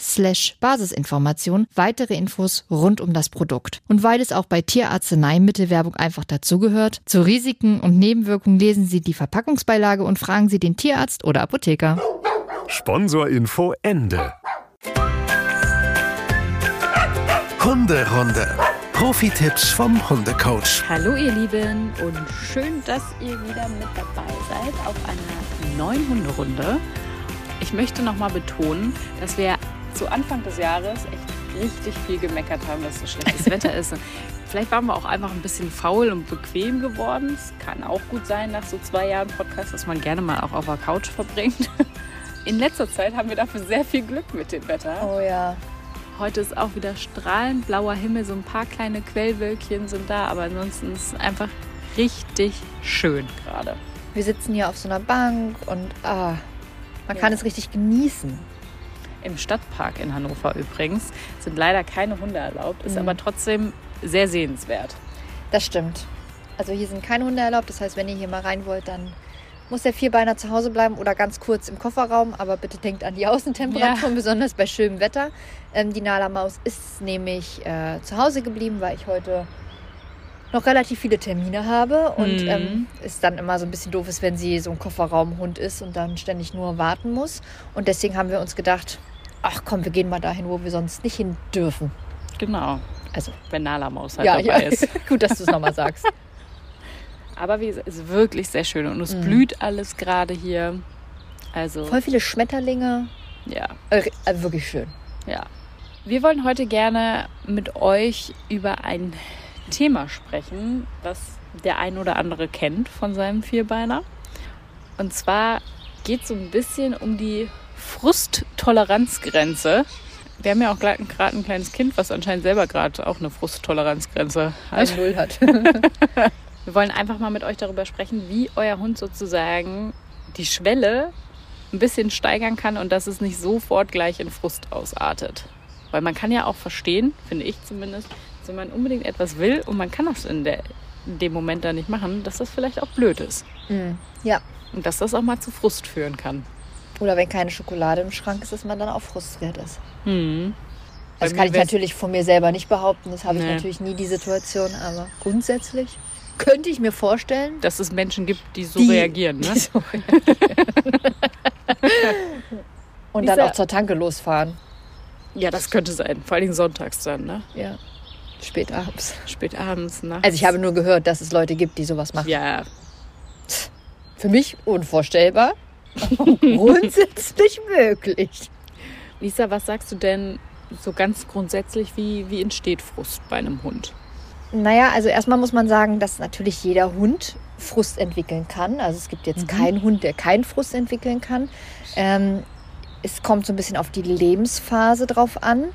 slash Basisinformation weitere Infos rund um das Produkt. Und weil es auch bei Tierarzneimittelwerbung einfach dazugehört, zu Risiken und Nebenwirkungen lesen Sie die Verpackungsbeilage und fragen Sie den Tierarzt oder Apotheker. Sponsorinfo Ende. Hunderunde. Profi-Tipps vom Hundecoach. Hallo ihr Lieben und schön, dass ihr wieder mit dabei seid auf einer neuen Hunderunde. Ich möchte nochmal betonen, dass wir zu Anfang des Jahres echt richtig viel gemeckert haben, dass so schlechtes Wetter ist. Vielleicht waren wir auch einfach ein bisschen faul und bequem geworden. Es kann auch gut sein nach so zwei Jahren Podcast, dass man gerne mal auch auf der Couch verbringt. In letzter Zeit haben wir dafür sehr viel Glück mit dem Wetter. Oh ja. Heute ist auch wieder strahlend blauer Himmel, so ein paar kleine Quellwölkchen sind da, aber ansonsten ist es einfach richtig schön gerade. Wir sitzen hier auf so einer Bank und ah, man kann Ja. es richtig genießen. Im Stadtpark in Hannover übrigens sind leider keine Hunde erlaubt, ist Mhm. aber trotzdem sehr sehenswert. Das stimmt. Also hier sind keine Hunde erlaubt. Das heißt, wenn ihr hier mal rein wollt, dann muss der Vierbeiner zu Hause bleiben oder ganz kurz im Kofferraum. Aber bitte denkt an die Außentemperaturen, besonders bei schönem Wetter. Ähm, die Nala Maus ist nämlich äh, zu Hause geblieben, weil ich heute noch relativ viele Termine habe und Mhm. ähm, es dann immer so ein bisschen doof ist, wenn sie so ein Kofferraumhund ist und dann ständig nur warten muss. Und deswegen haben wir uns gedacht, ach komm, wir gehen mal dahin, wo wir sonst nicht hin dürfen. Genau, Also, wenn Nala-Maus halt ja, dabei ja. ist. gut, dass du es nochmal sagst. Aber wie gesagt, es ist wirklich sehr schön und es Mhm. blüht alles gerade hier. Also, Voll viele Schmetterlinge. ja, Äh, äh, wirklich schön. ja. Wir wollen heute gerne mit euch über ein Thema sprechen, was der ein oder andere kennt von seinem Vierbeiner. Und zwar geht es so ein bisschen um die Frusttoleranzgrenze. Wir haben ja auch gerade ein kleines Kind, was anscheinend selber gerade auch eine Frusttoleranzgrenze hat. Null hat. Wir wollen einfach mal mit euch darüber sprechen, wie euer Hund sozusagen die Schwelle ein bisschen steigern kann und dass es nicht sofort gleich in Frust ausartet. Weil man kann ja auch verstehen, finde ich zumindest, wenn man unbedingt etwas will und man kann das in, der, in dem Moment dann nicht machen, dass das vielleicht auch blöd ist. Hm, Ja. Und dass das auch mal zu Frust führen kann. Oder wenn keine Schokolade im Schrank ist, dass man dann auch frustriert ist. Hm. Das kann ich natürlich von mir selber nicht behaupten. Das habe ich Nee. natürlich nie die Situation. Aber grundsätzlich könnte ich mir vorstellen, Dass es Menschen gibt, die so Die- reagieren. Ne? die so reagieren. Und dann Lisa- auch zur Tanke losfahren. Ja, das könnte sein. Vor allen Dingen sonntags dann, ne? Ja. Spät abends. Spät abends, nachts. Also ich habe nur gehört, dass es Leute gibt, die sowas machen. Ja, Für mich unvorstellbar. Grundsätzlich möglich. Lisa, was sagst du denn so ganz grundsätzlich, wie, wie entsteht Frust bei einem Hund? Naja, also erstmal muss man sagen, dass natürlich jeder Hund Frust entwickeln kann. Also es gibt jetzt keinen Hund, der keinen Frust entwickeln kann. Ähm, es kommt so ein bisschen auf die Lebensphase drauf an,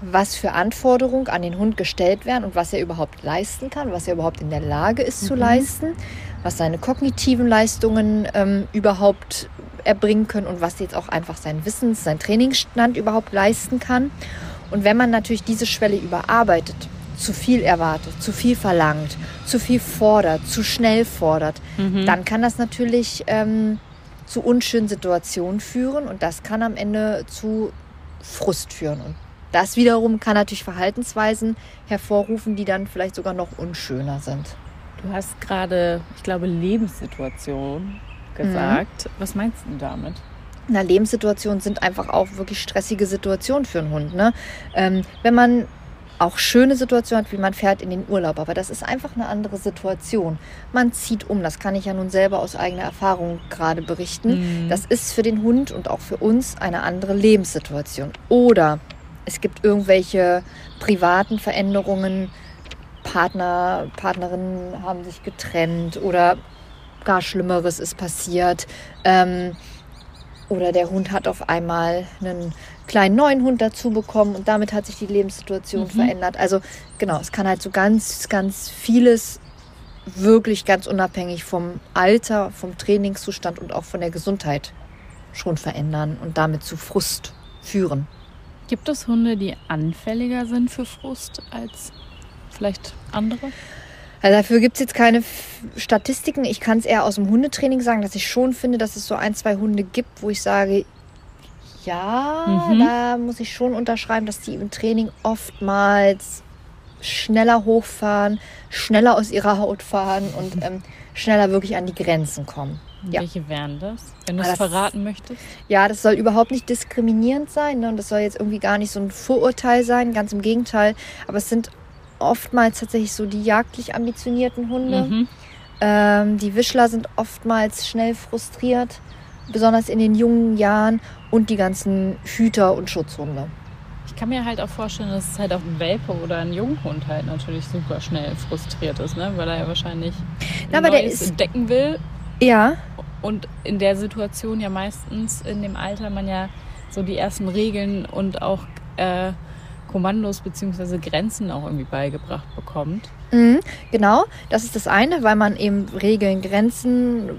was für Anforderungen an den Hund gestellt werden und was er überhaupt leisten kann, was er überhaupt in der Lage ist zu leisten, was seine kognitiven Leistungen ähm, überhaupt erbringen können und was jetzt auch einfach sein Wissens-, sein Trainingsstand überhaupt leisten kann. Und wenn man natürlich diese Schwelle überarbeitet, zu viel erwartet, zu viel verlangt, zu viel fordert, zu schnell fordert, dann kann das natürlich ähm, zu unschönen Situationen führen und das kann am Ende zu Frust führen. Und das wiederum kann natürlich Verhaltensweisen hervorrufen, die dann vielleicht sogar noch unschöner sind. Du hast gerade, ich glaube, Lebenssituation gesagt. Was meinst du damit? einer Lebenssituation sind einfach auch wirklich stressige Situationen für einen Hund. Ne? Ähm, wenn man auch schöne Situationen hat, wie man fährt in den Urlaub, aber das ist einfach eine andere Situation. Man zieht um, das kann ich ja nun selber aus eigener Erfahrung gerade berichten. Mhm. Das ist für den Hund und auch für uns eine andere Lebenssituation. Oder es gibt irgendwelche privaten Veränderungen, Partner, Partnerinnen haben sich getrennt oder gar Schlimmeres ist passiert. Ähm, oder der Hund hat auf einmal einen kleinen neuen Hund dazu bekommen und damit hat sich die Lebenssituation Mhm. verändert. Also genau, es kann halt so ganz, ganz vieles wirklich ganz unabhängig vom Alter, vom Trainingszustand und auch von der Gesundheit schon verändern und damit zu Frust führen. Gibt es Hunde, die anfälliger sind für Frust als vielleicht andere? Also dafür gibt es jetzt keine Statistiken. Ich kann es eher aus dem Hundetraining sagen, dass ich schon finde, dass es so ein, zwei Hunde gibt, wo ich sage, ja, Mhm. da muss ich schon unterschreiben, dass die im Training oftmals schneller hochfahren, schneller aus ihrer Haut fahren und ähm, schneller wirklich an die Grenzen kommen. Ja. Welche wären das? Wenn du Ah, es das- verraten möchtest? Ja, das soll überhaupt nicht diskriminierend sein ne? und das soll jetzt irgendwie gar nicht so ein Vorurteil sein, ganz im Gegenteil. Aber es sind oftmals tatsächlich so die jagdlich ambitionierten Hunde. Mhm. Ähm, die Wischler sind oftmals schnell frustriert, besonders in den jungen Jahren und die ganzen Hüter und Schutzhunde. Ich kann mir halt auch vorstellen, dass es halt auch ein Welpe oder ein Junghund halt natürlich super schnell frustriert ist, ne? weil er ja wahrscheinlich Na, aber der Neues ist- entdecken will Ja, und in der Situation ja meistens in dem Alter man ja so die ersten Regeln und auch äh, Kommandos bzw. Grenzen auch irgendwie beigebracht bekommt. mhm, genau. Das ist das eine, weil man eben Regeln, Grenzen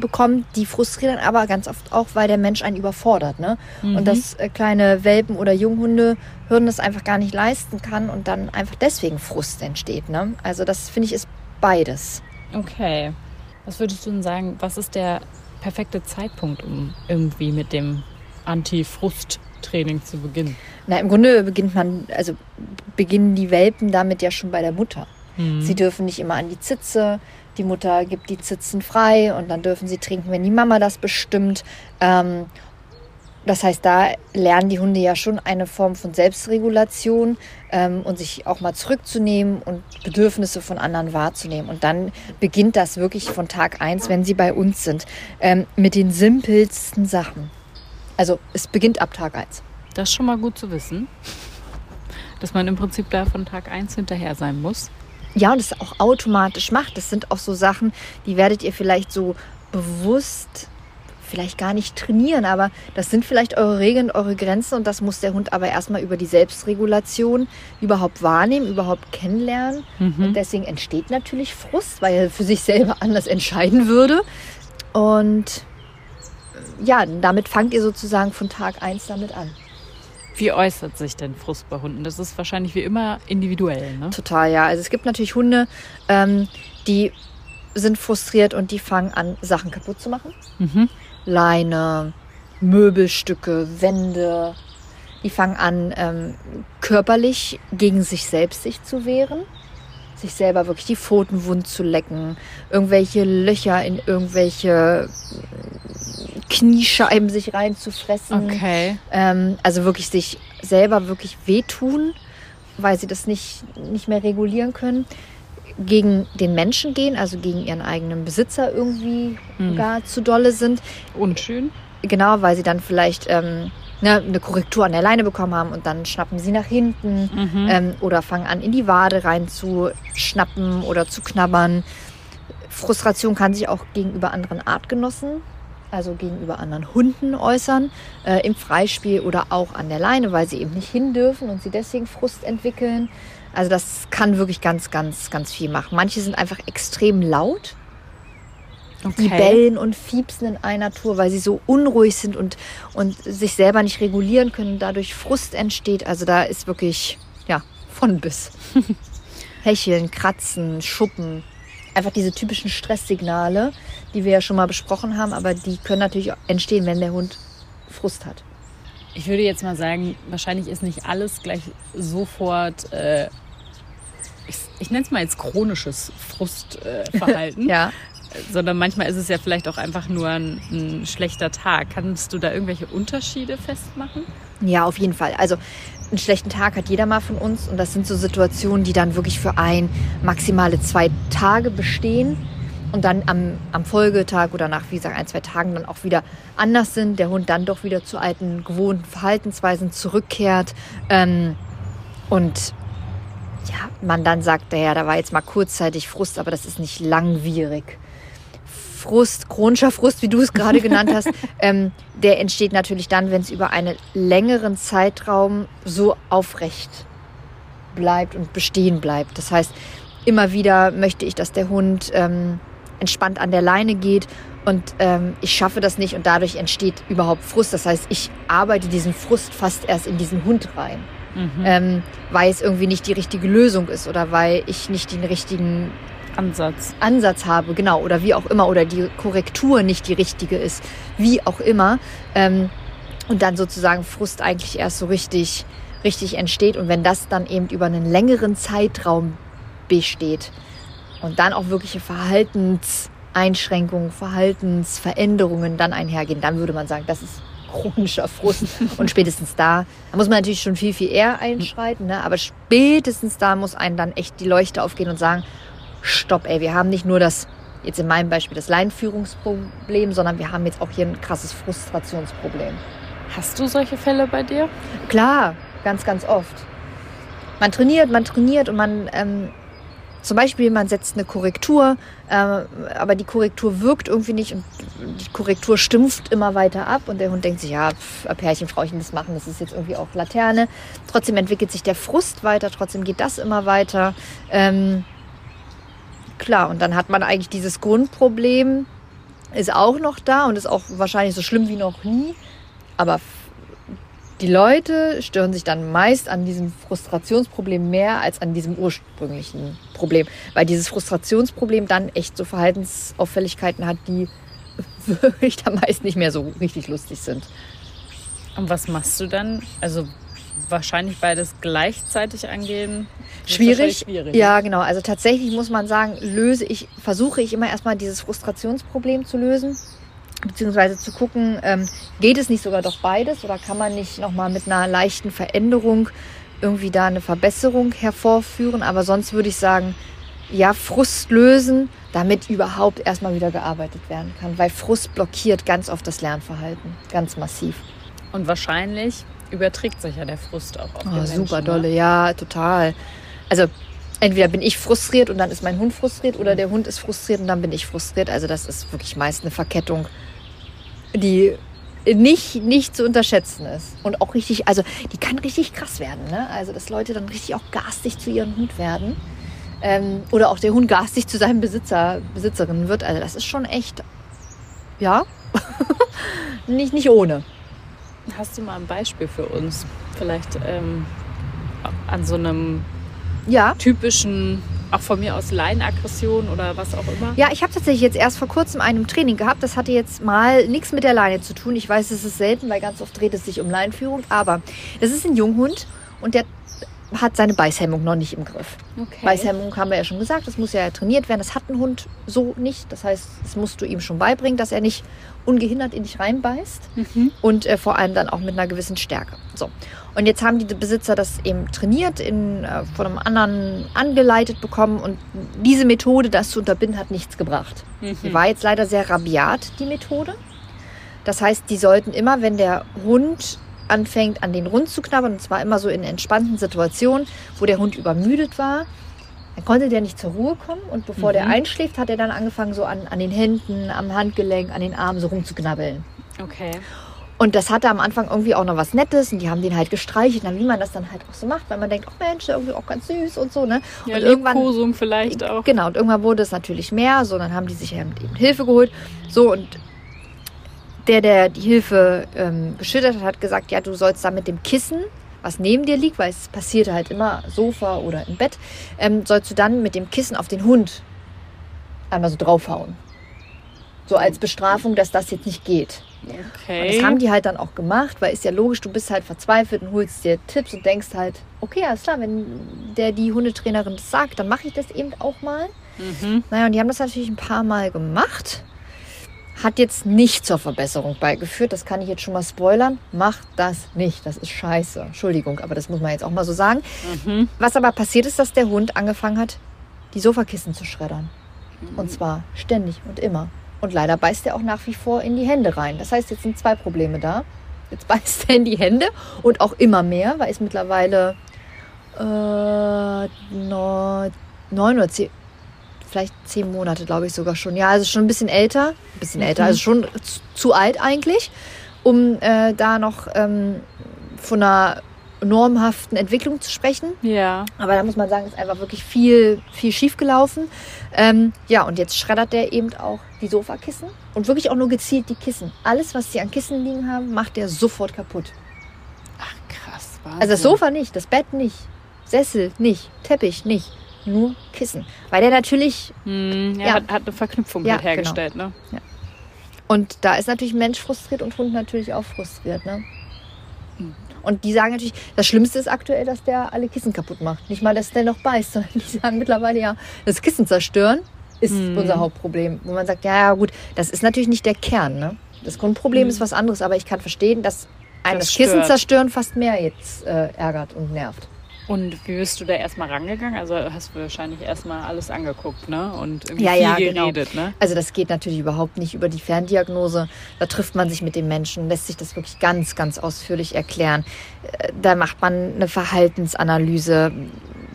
bekommt, die frustrieren, aber ganz oft auch, weil der Mensch einen überfordert. Ne? Mhm. Und dass äh, kleine Welpen oder Junghunde Hürden das einfach gar nicht leisten kann und dann einfach deswegen Frust entsteht. Ne? Also das finde ich ist beides. Okay. Was würdest du denn sagen, was ist der perfekte Zeitpunkt, um irgendwie mit dem Anti-Frust-Training zu beginnen? Na, im Grunde beginnt man, also beginnen die Welpen damit ja schon bei der Mutter. Sie dürfen nicht immer an die Zitze. Die Mutter gibt die Zitzen frei und dann dürfen sie trinken, wenn die Mama das bestimmt. Ähm, das heißt, da lernen die Hunde ja schon eine Form von Selbstregulation ähm, und sich auch mal zurückzunehmen und Bedürfnisse von anderen wahrzunehmen. Und dann beginnt das wirklich von Tag eins, wenn sie bei uns sind, ähm, mit den simpelsten Sachen. Also es beginnt ab Tag eins. Das ist schon mal gut zu wissen. Dass man im Prinzip da von Tag 1 hinterher sein muss. Ja, und es auch automatisch macht. Das sind auch so Sachen, die werdet ihr vielleicht so bewusst, vielleicht gar nicht trainieren, aber das sind vielleicht eure Regeln, eure Grenzen und das muss der Hund aber erstmal über die Selbstregulation überhaupt wahrnehmen, überhaupt kennenlernen. Und deswegen entsteht natürlich Frust, weil er für sich selber anders entscheiden würde. Und ja, damit fangt ihr sozusagen von Tag eins damit an. Wie äußert sich denn Frust bei Hunden? Das ist wahrscheinlich wie immer individuell, ne? Total, ja. Also es gibt natürlich Hunde, ähm, die sind frustriert und die fangen an, Sachen kaputt zu machen. Mhm. Leine, Möbelstücke, Wände. Die fangen an, ähm, körperlich gegen sich selbst sich zu wehren. Sich selber wirklich die Pfoten wund zu lecken. Irgendwelche Löcher in irgendwelche Kniescheiben sich reinzufressen. Okay. Ähm, also wirklich sich selber wirklich wehtun, weil sie das nicht, nicht mehr regulieren können. Gegen den Menschen gehen, also gegen ihren eigenen Besitzer irgendwie Mhm. gar zu dolle sind. Unschön. Genau, weil sie dann vielleicht ähm, ne, eine Korrektur an der Leine bekommen haben und dann schnappen sie nach hinten Mhm. ähm, oder fangen an, in die Wade rein zu schnappen oder zu knabbern. Frustration kann sich auch gegenüber anderen Artgenossen, also gegenüber anderen Hunden äußern, äh, im Freispiel oder auch an der Leine, weil sie eben nicht hin dürfen und sie deswegen Frust entwickeln. Also das kann wirklich ganz, ganz, ganz viel machen. Manche sind einfach extrem laut. Die Okay. bellen und fiepsen in einer Tour, weil sie so unruhig sind und, und sich selber nicht regulieren können dadurch Frust entsteht. Also da ist wirklich, ja, von bis. Hecheln, Kratzen, Schuppen. Einfach diese typischen Stresssignale, die wir ja schon mal besprochen haben, aber die können natürlich auch entstehen, wenn der Hund Frust hat. Ich würde jetzt mal sagen, wahrscheinlich ist nicht alles gleich sofort, äh, ich, ich nenne es mal jetzt chronisches Frustverhalten. Äh. Ja. Sondern manchmal ist es ja vielleicht auch einfach nur ein, ein schlechter Tag. Kannst du da irgendwelche Unterschiede festmachen? Ja, auf jeden Fall. Also einen schlechten Tag hat jeder mal von uns und das sind so Situationen, die dann wirklich für ein maximale zwei Tage bestehen und dann am, am Folgetag oder nach, wie gesagt, ein, zwei Tagen dann auch wieder anders sind, der Hund dann doch wieder zu alten, gewohnten Verhaltensweisen zurückkehrt ähm, und ja, man dann sagt, ja, da war jetzt mal kurzzeitig Frust, aber das ist nicht langwierig. Frust, chronischer Frust, wie du es gerade genannt hast, ähm, der entsteht natürlich dann, wenn es über einen längeren Zeitraum so aufrecht bleibt und bestehen bleibt. Das heißt, immer wieder möchte ich, dass der Hund ähm, entspannt an der Leine geht und ähm, ich schaffe das nicht und dadurch entsteht überhaupt Frust. Das heißt, ich arbeite diesen Frust fast erst in diesen Hund rein, mhm. ähm, weil es irgendwie nicht die richtige Lösung ist oder weil ich nicht den richtigen Ansatz. Ansatz habe, genau, oder wie auch immer, oder die Korrektur nicht die richtige ist, wie auch immer. Ähm, und dann sozusagen Frust eigentlich erst so richtig, richtig entsteht. Und wenn das dann eben über einen längeren Zeitraum besteht und dann auch wirkliche Verhaltenseinschränkungen, Verhaltensveränderungen dann einhergehen, dann würde man sagen, das ist chronischer Frust. Und spätestens da, da muss man natürlich schon viel, viel eher einschreiten, ne? aber spätestens da muss einem dann echt die Leuchte aufgehen und sagen, stopp, ey, wir haben nicht nur das, jetzt in meinem Beispiel, das Leinführungsproblem, sondern wir haben jetzt auch hier ein krasses Frustrationsproblem. Hast du solche Fälle bei dir? Klar, ganz, ganz oft. Man trainiert, man trainiert und man, ähm, zum Beispiel, man setzt eine Korrektur, äh, aber die Korrektur wirkt irgendwie nicht und die Korrektur stumpft immer weiter ab und der Hund denkt sich, ja, pf, Pärchen, Frauchen, das machen, das ist jetzt irgendwie auch Laterne. Trotzdem entwickelt sich der Frust weiter, trotzdem geht das immer weiter. Ähm, klar. Und dann hat man eigentlich dieses Grundproblem, ist auch noch da und ist auch wahrscheinlich so schlimm wie noch nie. Aber die Leute stören sich dann meist an diesem Frustrationsproblem mehr als an diesem ursprünglichen Problem, weil dieses Frustrationsproblem dann echt so Verhaltensauffälligkeiten hat, die wirklich dann meist nicht mehr so richtig lustig sind. Und was machst du dann? Also wahrscheinlich beides gleichzeitig angehen. Schwierig. schwierig. Ja, genau. Also tatsächlich muss man sagen, löse ich, versuche ich immer erstmal dieses Frustrationsproblem zu lösen. Beziehungsweise zu gucken, ähm, geht es nicht sogar doch beides oder kann man nicht nochmal mit einer leichten Veränderung irgendwie da eine Verbesserung hervorführen. Aber sonst würde ich sagen, ja, Frust lösen, damit überhaupt erstmal wieder gearbeitet werden kann. Weil Frust blockiert ganz oft das Lernverhalten, ganz massiv. Und wahrscheinlich überträgt sich ja der Frust auch auf oh, den Menschen. Super ne? dolle, ja, total. Also entweder bin ich frustriert und dann ist mein Hund frustriert oder der Hund ist frustriert und dann bin ich frustriert. Also das ist wirklich meist eine Verkettung, die nicht, nicht zu unterschätzen ist. Und auch richtig, also die kann richtig krass werden. Ne? Also dass Leute dann richtig auch garstig zu ihrem Hund werden. Ähm, oder auch der Hund garstig zu seinem Besitzer, Besitzerin wird. Also das ist schon echt, ja, nicht, nicht ohne. Hast du mal ein Beispiel für uns? Vielleicht ähm, an so einem ja. typischen, auch von mir aus Leinenaggression oder was auch immer? Ja, ich habe tatsächlich jetzt erst vor kurzem einem Training gehabt. Das hatte jetzt mal nichts mit der Leine zu tun. Ich weiß, es ist selten, weil ganz oft dreht es sich um Leinführung. Aber das ist ein Junghund und der hat seine Beißhemmung noch nicht im Griff. Okay. Beißhemmung haben wir ja schon gesagt, das muss ja trainiert werden. Das hat ein Hund so nicht. Das heißt, das musst du ihm schon beibringen, dass er nicht ungehindert in dich reinbeißt mhm. und äh, vor allem dann auch mit einer gewissen Stärke. So. Und jetzt haben die Besitzer das eben trainiert, in, äh, von einem anderen angeleitet bekommen und diese Methode, das zu unterbinden, hat nichts gebracht. Mhm. Die war jetzt leider sehr rabiat, die Methode. Das heißt, die sollten immer, wenn der Hund anfängt, an den Rund zu knabbern, und zwar immer so in entspannten Situationen, wo der Hund übermüdet war, dann konnte der nicht zur Ruhe kommen und bevor mhm. der einschläft, hat er dann angefangen, so an, an den Händen, am Handgelenk, an den Armen so rumzuknabbeln. Okay. Und das hatte am Anfang irgendwie auch noch was Nettes und die haben den halt gestreichelt, wie man das dann halt auch so macht, weil man denkt, oh Mensch, irgendwie auch ganz süß und so, ne? Ja, und irgendwann vielleicht auch. Genau, und irgendwann wurde es natürlich mehr, so, dann haben die sich eben Hilfe geholt. So, und der, der die Hilfe ähm, geschildert hat, hat gesagt, ja, du sollst da mit dem Kissen, was neben dir liegt, weil es passiert halt immer Sofa oder im Bett, ähm, sollst du dann mit dem Kissen auf den Hund einmal so draufhauen. So als Bestrafung, dass das jetzt nicht geht. Okay. Und das haben die halt dann auch gemacht, weil ist ja logisch, du bist halt verzweifelt und holst dir Tipps und denkst halt, okay, alles klar, wenn der die Hundetrainerin das sagt, dann mache ich das eben auch mal. Naja, und die haben das natürlich ein paar Mal gemacht. Hat jetzt nicht zur Verbesserung beigeführt. Das kann ich jetzt schon mal spoilern. Macht das nicht. Das ist scheiße. Entschuldigung, aber das muss man jetzt auch mal so sagen. Was aber passiert ist, dass der Hund angefangen hat, die Sofakissen zu schreddern. Und zwar ständig und immer. Und leider beißt er auch nach wie vor in die Hände rein. Das heißt, jetzt sind zwei Probleme da. Jetzt beißt er in die Hände und auch immer mehr, weil es mittlerweile äh, neun oder zehn, vielleicht zehn Monate, glaube ich sogar schon. Ja, also schon ein bisschen älter. Ein bisschen älter, also schon zu, zu alt eigentlich, um äh, da noch ähm, von einer normhaften Entwicklung zu sprechen. Ja. Aber da muss man sagen, ist einfach wirklich viel, viel schief gelaufen. Ähm, ja, und jetzt schreddert der eben auch die Sofakissen und wirklich auch nur gezielt die Kissen. Alles, was sie an Kissen liegen haben, macht der sofort kaputt. Ach, krass. Wahnsinn. Also das Sofa nicht, das Bett nicht, Sessel nicht, Teppich nicht, nur Kissen. Weil der natürlich, Hm, ja, Ja. Hat, hat eine Verknüpfung Ja, mit hergestellt, ne? und da ist natürlich Mensch frustriert und Hund natürlich auch frustriert. Ne? Und die sagen natürlich, das Schlimmste ist aktuell, dass der alle Kissen kaputt macht. Nicht mal, dass der noch beißt, sondern die sagen mittlerweile ja, das Kissen zerstören ist unser Hauptproblem. Wo man sagt, ja, ja gut, das ist natürlich nicht der Kern. Ne? Das Grundproblem ist was anderes, aber ich kann verstehen, dass ein Das das, Kissen zerstören fast mehr jetzt äh, ärgert und nervt. Und wie bist du da erstmal rangegangen? Also hast du wahrscheinlich erstmal alles angeguckt, ne? Und irgendwie Ja, viel ja, genau. geredet, ne? Also das geht natürlich überhaupt nicht über die Ferndiagnose. Da trifft man sich mit dem Menschen, lässt sich das wirklich ganz, ganz ausführlich erklären. Äh, Da macht man eine Verhaltensanalyse,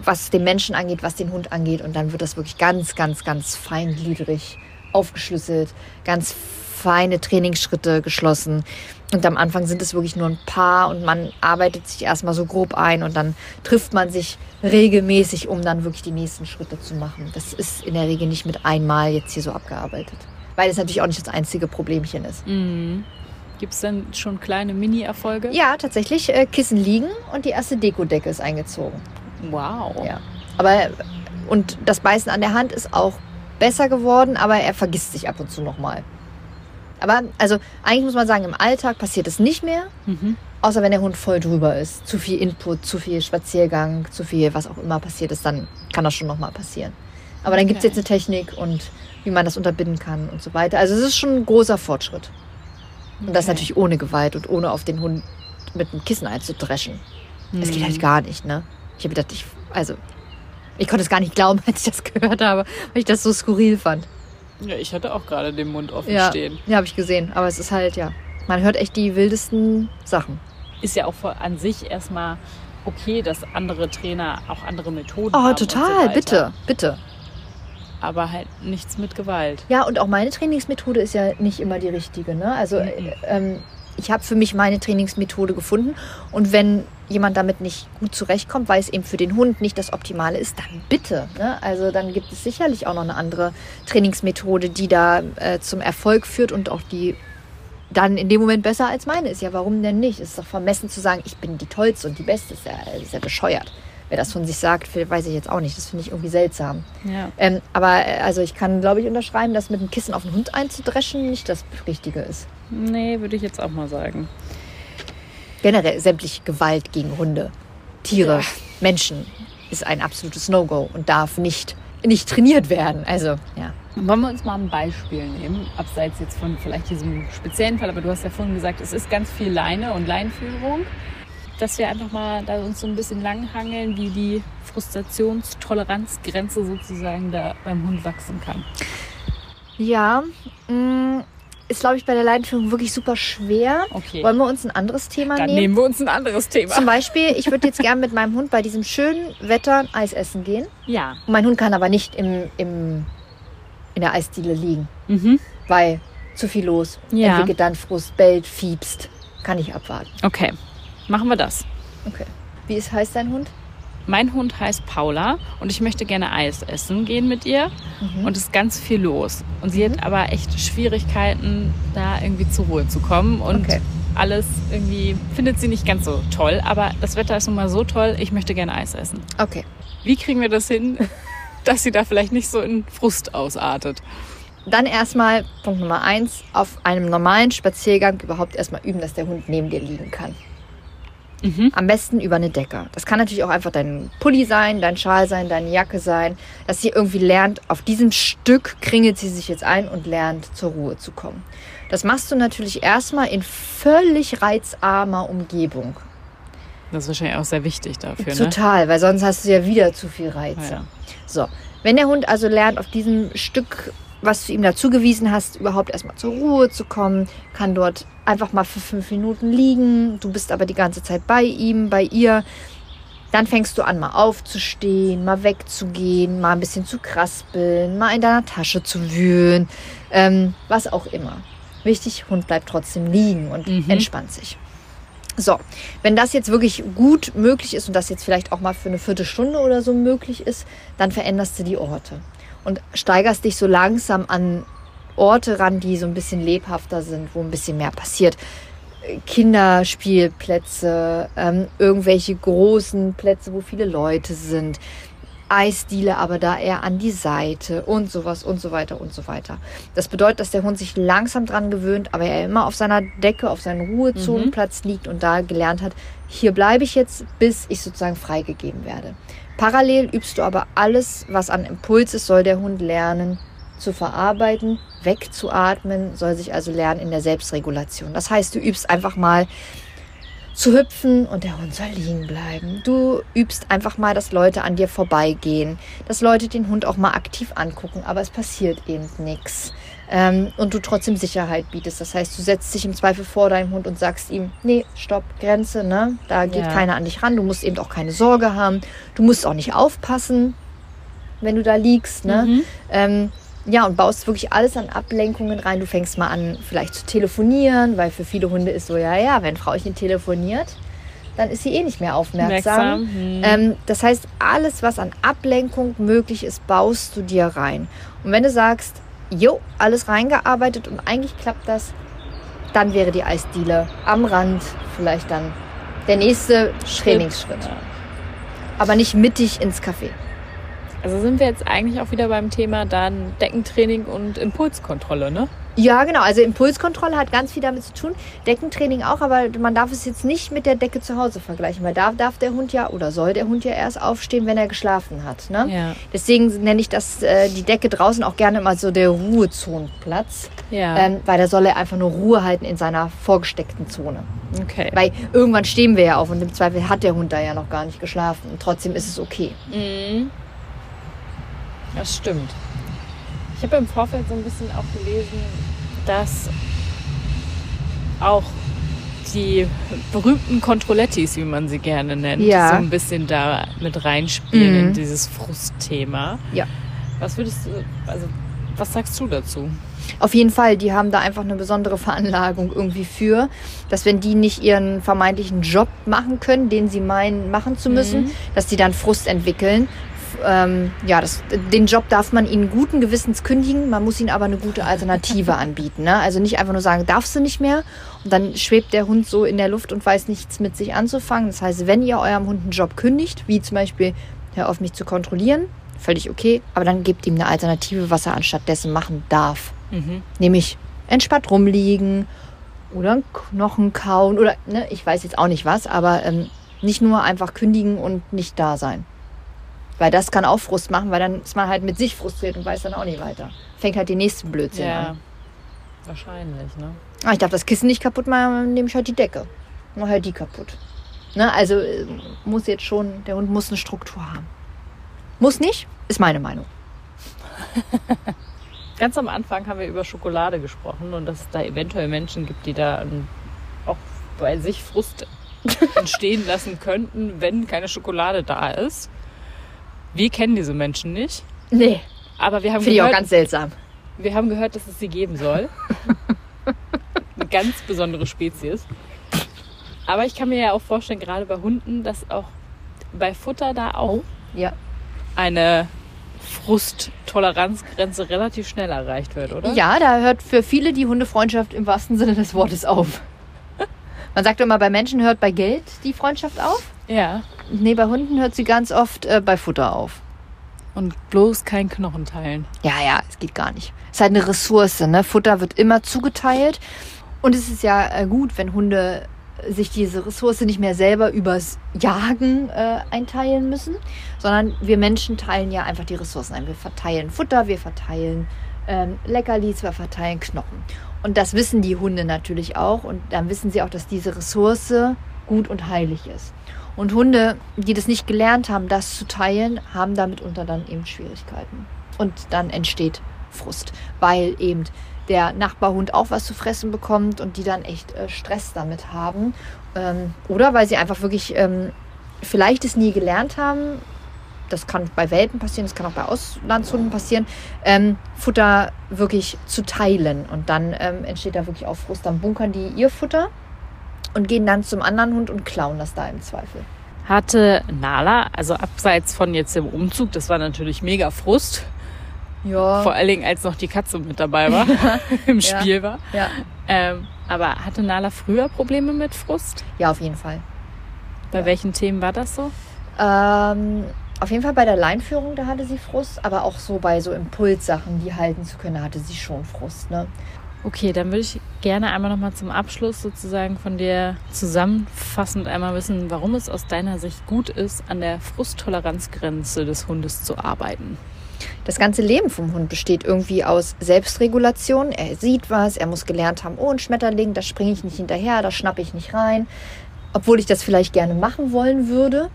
was den Menschen angeht, was den Hund angeht. Und dann wird das wirklich ganz, ganz, ganz feingliedrig aufgeschlüsselt, ganz feine Trainingsschritte geschlossen. Und am Anfang sind es wirklich nur ein paar und man arbeitet sich erstmal so grob ein und dann trifft man sich regelmäßig, um dann wirklich die nächsten Schritte zu machen. Das ist in der Regel nicht mit einmal jetzt hier so abgearbeitet. Weil es natürlich auch nicht das einzige Problemchen ist. Mhm. Gibt es denn schon kleine Mini-Erfolge? Ja, tatsächlich, äh, Kissen liegen und die erste Dekodecke ist eingezogen. Wow. Ja. Aber, und das Beißen an der Hand ist auch besser geworden, aber er vergisst sich ab und zu nochmal. Aber, also, eigentlich muss man sagen, im Alltag passiert es nicht mehr, Mhm. außer wenn der Hund voll drüber ist. Zu viel Input, zu viel Spaziergang, zu viel, was auch immer passiert ist, dann kann das schon nochmal passieren. Aber dann gibt es jetzt eine Technik und wie man das unterbinden kann und so weiter. Also, es ist schon ein großer Fortschritt. Und das Okay. natürlich ohne Gewalt und ohne auf den Hund mit einem Kissen einzudreschen. Das geht Mhm. halt gar nicht, ne? Ich habe gedacht, ich, also, ich konnte es gar nicht glauben, als ich das gehört habe, weil ich das so skurril fand. Ja, ich hatte auch gerade den Mund offen Ja, stehen. ja habe ich gesehen. Aber es ist halt, ja, man hört echt die wildesten Sachen. Ist ja auch vor- an sich erstmal okay, dass andere Trainer auch andere Methoden Oh, haben. und so total, weiter. bitte, bitte. Aber halt nichts mit Gewalt. Ja, und auch meine Trainingsmethode ist ja nicht immer die richtige, ne? Also, äh, ähm, ich habe für mich meine Trainingsmethode gefunden und wenn jemand damit nicht gut zurechtkommt, weil es eben für den Hund nicht das Optimale ist, dann bitte. Ne? Also dann gibt es sicherlich auch noch eine andere Trainingsmethode, die da äh, zum Erfolg führt und auch die dann in dem Moment besser als meine ist. Ja, warum denn nicht? Es ist doch vermessen zu sagen, ich bin die Tollste und die Beste. Ist ja, ist ja bescheuert. Wer das von sich sagt, weiß ich jetzt auch nicht. Das finde ich irgendwie seltsam. Ja. Ähm, aber äh, also ich kann, glaube ich, unterschreiben, dass mit dem Kissen auf den Hund einzudreschen nicht das Richtige ist. Nee, würde ich jetzt auch mal sagen. Generell sämtliche Gewalt gegen Hunde, Tiere, Ja. Menschen ist ein absolutes No-Go und darf nicht, nicht trainiert werden. Also, ja. Wollen wir uns mal ein Beispiel nehmen, abseits jetzt von vielleicht diesem speziellen Fall, aber du hast ja vorhin gesagt, es ist ganz viel Leine und Leinführung, dass wir einfach mal da uns so ein bisschen langhangeln, wie die Frustrationstoleranzgrenze sozusagen da beim Hund wachsen kann. Ja, mh, ist, glaube ich, bei der Leinführung wirklich super schwer. Okay. Wollen wir uns ein anderes Thema Dann nehmen? nehmen wir uns ein anderes Thema. Zum Beispiel, ich würde jetzt gern mit meinem Hund bei diesem schönen Wetter Eis essen gehen. Ja. Und mein Hund kann aber nicht im, im, in der Eisdiele liegen, Mhm. weil zu viel los. Ja. Entwickelt dann Frust, bellt, fiebst. Kann ich abwarten. Okay. Machen wir das. Okay. Wie ist, heißt dein Hund? Mein Hund heißt Paula und ich möchte gerne Eis essen gehen mit ihr. Und es ist ganz viel los. Und sie hat aber echt Schwierigkeiten, da irgendwie zur Ruhe zu kommen. Und Okay. alles irgendwie findet sie nicht ganz so toll. Aber das Wetter ist nun mal so toll, ich möchte gerne Eis essen. Okay. Wie kriegen wir das hin, dass sie da vielleicht nicht so in Frust ausartet? Dann erstmal Punkt Nummer eins, auf einem normalen Spaziergang überhaupt erstmal üben, dass der Hund neben dir liegen kann. Am besten über eine Decke. Das kann natürlich auch einfach dein Pulli sein, dein Schal sein, deine Jacke sein, dass sie irgendwie lernt, auf diesem Stück kringelt sie sich jetzt ein und lernt zur Ruhe zu kommen. Das machst du natürlich erstmal in völlig reizarmer Umgebung. Das ist wahrscheinlich auch sehr wichtig dafür, ne? Total, weil sonst hast du ja wieder zu viel Reize. Ja. So, wenn der Hund also lernt, auf diesem Stück, was du ihm dazugewiesen hast, überhaupt erstmal zur Ruhe zu kommen, kann dort einfach mal für fünf Minuten liegen, du bist aber die ganze Zeit bei ihm, bei ihr, dann fängst du an, mal aufzustehen, mal wegzugehen, mal ein bisschen zu kraspeln, mal in deiner Tasche zu wühlen, ähm, was auch immer. Wichtig, Hund bleibt trotzdem liegen und Mhm. entspannt sich. So, wenn das jetzt wirklich gut möglich ist und das jetzt vielleicht auch mal für eine Viertelstunde oder so möglich ist, dann veränderst du die Orte und steigerst dich so langsam an Orte ran, die so ein bisschen lebhafter sind, wo ein bisschen mehr passiert. Kinderspielplätze, ähm, irgendwelche großen Plätze, wo viele Leute sind. Eisdiele, aber da eher an die Seite und sowas und so weiter und so weiter. Das bedeutet, dass der Hund sich langsam dran gewöhnt, aber er immer auf seiner Decke, auf seinem Ruhezonenplatz liegt und da gelernt hat, hier bleibe ich jetzt, bis ich sozusagen freigegeben werde. Parallel übst du aber alles, was an Impuls ist, soll der Hund lernen zu verarbeiten, wegzuatmen, soll sich also lernen in der Selbstregulation. Das heißt, du übst einfach mal zu hüpfen und der Hund soll liegen bleiben. Du übst einfach mal, dass Leute an dir vorbeigehen, dass Leute den Hund auch mal aktiv angucken, aber es passiert eben nichts. Ähm, und du trotzdem Sicherheit bietest. Das heißt, du setzt dich im Zweifel vor deinem Hund und sagst ihm, nee, stopp, Grenze, ne? Da geht Ja. keiner an dich ran. Du musst eben auch keine Sorge haben. Du musst auch nicht aufpassen, wenn du da liegst, ne? Mhm. Ähm, ja, und baust wirklich alles an Ablenkungen rein. Du fängst mal an, vielleicht zu telefonieren, weil für viele Hunde ist so, ja, ja, wenn Frauchen telefoniert, dann ist sie eh nicht mehr aufmerksam. Merksam, hm. Ähm, das heißt, alles, was an Ablenkung möglich ist, baust du dir rein. Und wenn du sagst, jo, alles reingearbeitet und eigentlich klappt das, dann wäre die Eisdiele am Rand vielleicht dann der nächste Trainingsschritt. Aber nicht mittig ins Café. Also sind wir jetzt eigentlich auch wieder beim Thema dann Deckentraining und Impulskontrolle, ne? Ja, genau. Also Impulskontrolle hat ganz viel damit zu tun. Deckentraining auch, aber man darf es jetzt nicht mit der Decke zu Hause vergleichen, weil da darf der Hund ja oder soll der Hund ja erst aufstehen, wenn er geschlafen hat. Ne? Ja. Deswegen nenne ich das äh, die Decke draußen auch gerne mal so der Ruhezonenplatz, Ja. ähm, weil da soll er einfach nur Ruhe halten in seiner vorgesteckten Zone. okay. Weil irgendwann stehen wir ja auf und im Zweifel hat der Hund da ja noch gar nicht geschlafen und trotzdem ist es okay. Mhm. Das stimmt. Ich habe im Vorfeld so ein bisschen auch gelesen, dass auch die berühmten Controlettis, wie man sie gerne nennt, Ja. so ein bisschen da mit reinspielen in Mhm. dieses Frustthema. Ja. Was würdest du, also was sagst du dazu? Auf jeden Fall, die haben da einfach eine besondere Veranlagung irgendwie für, dass wenn die nicht ihren vermeintlichen Job machen können, den sie meinen machen zu müssen, Mhm. dass die dann Frust entwickeln. Ähm, ja, das, den Job darf man ihnen guten Gewissens kündigen, man muss ihnen aber eine gute Alternative anbieten. Ne? Also nicht einfach nur sagen, darfst du nicht mehr und dann schwebt der Hund so in der Luft und weiß nichts mit sich anzufangen. Das heißt, wenn ihr eurem Hund einen Job kündigt, wie zum Beispiel, hör auf mich zu kontrollieren, völlig okay, aber dann gebt ihm eine Alternative, was er anstattdessen machen darf. Mhm. Nämlich entspannt rumliegen oder einen Knochen kauen oder, ne, ich weiß jetzt auch nicht was, aber ähm, nicht nur einfach kündigen und nicht da sein. Weil das kann auch Frust machen, weil dann ist man halt mit sich frustriert und weiß dann auch nicht weiter. Fängt halt den nächsten Blödsinn Ja. an. Wahrscheinlich, ne? Ah, ich darf das Kissen nicht kaputt machen, nehme ich halt die Decke. Mach halt die kaputt. Ne, also äh, muss jetzt schon, der Hund muss eine Struktur haben. Muss nicht, ist meine Meinung. Ganz am Anfang haben wir über Schokolade gesprochen und dass es da eventuell Menschen gibt, die da auch bei sich Frust entstehen lassen könnten, wenn keine Schokolade da ist. Wir kennen diese Menschen nicht, Nee, aber wir haben, finde ich auch gehört, ganz seltsam. wir haben gehört, dass es sie geben soll. Eine ganz besondere Spezies. Aber ich kann mir ja auch vorstellen, gerade bei Hunden, dass auch bei Futter da auch Ja. eine Frusttoleranzgrenze relativ schnell erreicht wird, oder? Ja, da hört für viele die Hundefreundschaft im wahrsten Sinne des Wortes auf. Man sagt immer, bei Menschen hört bei Geld die Freundschaft auf. Ja. Nee, bei Hunden hört sie ganz oft äh, bei Futter auf. Und bloß kein Knochen teilen. Ja, ja, es geht gar nicht. Es ist halt eine Ressource, ne? Futter wird immer zugeteilt. Und es ist ja äh, gut, wenn Hunde sich diese Ressource nicht mehr selber übers Jagen äh, einteilen müssen, sondern wir Menschen teilen ja einfach die Ressourcen ein. Wir verteilen Futter, wir verteilen ähm, Leckerlis, wir verteilen Knochen. Und das wissen die Hunde natürlich auch. Und dann wissen sie auch, dass diese Ressource gut und heilig ist. Und Hunde, die das nicht gelernt haben, das zu teilen, haben damit unter dann eben Schwierigkeiten. Und dann entsteht Frust, weil eben der Nachbarhund auch was zu fressen bekommt und die dann echt äh, Stress damit haben. Ähm, oder weil sie einfach wirklich ähm, vielleicht es nie gelernt haben. Das kann bei Welpen passieren, das kann auch bei Auslandshunden passieren, ähm, Futter wirklich zu teilen. Und dann ähm, entsteht da wirklich auch Frust. Dann bunkern die ihr Futter und gehen dann zum anderen Hund und klauen das da im Zweifel. Hatte Nala, also abseits von jetzt dem Umzug, das war natürlich mega Frust, Ja. Vor allen Dingen, als noch die Katze mit dabei war, im Spiel war. Ja. Ähm, aber hatte Nala früher Probleme mit Frust? ja, auf jeden Fall. Bei welchen Themen war das so? Ähm, auf jeden Fall bei der Leinführung, da hatte sie Frust, aber auch so bei so Impulssachen, die halten zu können, hatte sie schon Frust. Ne? Okay, dann würde ich gerne einmal nochmal zum Abschluss sozusagen von dir zusammenfassend einmal wissen, warum es aus deiner Sicht gut ist, an der Frusttoleranzgrenze des Hundes zu arbeiten. Das ganze Leben vom Hund besteht irgendwie aus Selbstregulation. Er sieht was, er muss gelernt haben, oh, ein Schmetterling, da springe ich nicht hinterher, da schnappe ich nicht rein. Obwohl ich das vielleicht gerne machen wollen würde.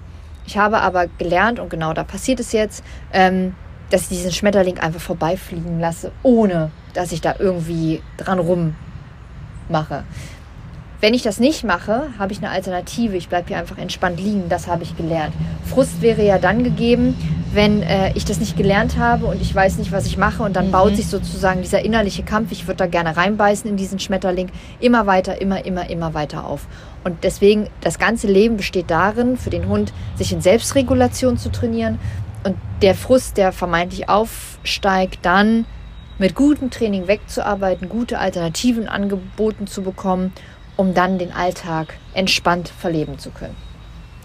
Ich habe aber gelernt, und genau da passiert es jetzt, ähm, dass ich diesen Schmetterling einfach vorbeifliegen lasse, ohne dass ich da irgendwie dran rummache. Wenn ich das nicht mache, habe ich eine Alternative. Ich bleibe hier einfach entspannt liegen. Das habe ich gelernt. Frust wäre ja dann gegeben, wenn äh, ich das nicht gelernt habe und ich weiß nicht, was ich mache. Und dann baut sich sozusagen dieser innerliche Kampf, ich würde da gerne reinbeißen in diesen Schmetterling, immer weiter, immer, immer, immer weiter auf. Und deswegen, das ganze Leben besteht darin, für den Hund sich in Selbstregulation zu trainieren. Und der Frust, der vermeintlich aufsteigt, dann mit gutem Training wegzuarbeiten, gute Alternativen angeboten zu bekommen, um dann den Alltag entspannt verleben zu können.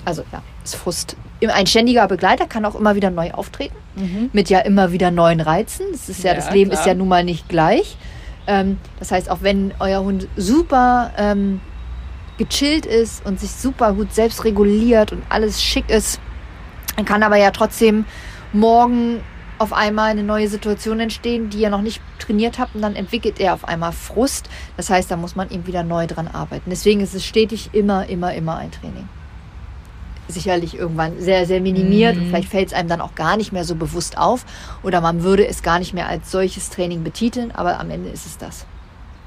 Also ja, ist Frust. Ein ständiger Begleiter kann auch immer wieder neu auftreten, mit ja immer wieder neuen Reizen. Das ist ja, Ja, das Leben klar. ist ja nun mal nicht gleich. Ähm, das heißt, auch wenn euer Hund super ähm, gechillt ist und sich super gut selbst reguliert und alles schick ist, dann kann aber ja trotzdem morgen auf einmal eine neue Situation entstehen, die ihr noch nicht trainiert habt und dann entwickelt er auf einmal Frust. Das heißt, da muss man eben wieder neu dran arbeiten. Deswegen ist es stetig immer, immer, immer ein Training. Sicherlich irgendwann sehr, sehr minimiert und vielleicht fällt es einem dann auch gar nicht mehr so bewusst auf oder man würde es gar nicht mehr als solches Training betiteln, aber am Ende ist es das.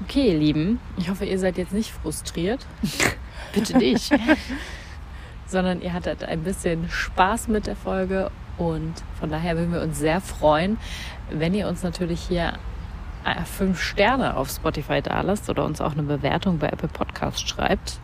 Okay, ihr Lieben, ich hoffe, ihr seid jetzt nicht frustriert, Bitte nicht. sondern ihr hattet ein bisschen Spaß mit der Folge und von daher würden wir uns sehr freuen, wenn ihr uns natürlich hier äh, fünf Sterne auf Spotify da lasst oder uns auch eine Bewertung bei Apple Podcast schreibt.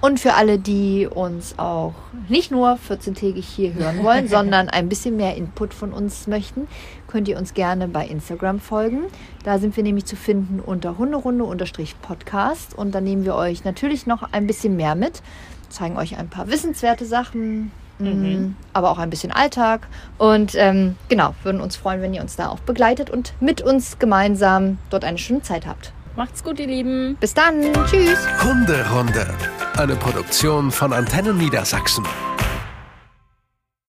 Und für alle, die uns auch nicht nur 14-tägig hier hören wollen, sondern ein bisschen mehr Input von uns möchten, könnt ihr uns gerne bei Instagram folgen. Da sind wir nämlich zu finden unter Hunderunde-Podcast. Und da nehmen wir euch natürlich noch ein bisschen mehr mit, zeigen euch ein paar wissenswerte Sachen, mh, aber auch ein bisschen Alltag. Und ähm, genau, würden uns freuen, wenn ihr uns da auch begleitet und mit uns gemeinsam dort eine schöne Zeit habt. Macht's gut, ihr Lieben. Bis dann, tschüss! Hunderunde. Eine Produktion von Antennen Niedersachsen.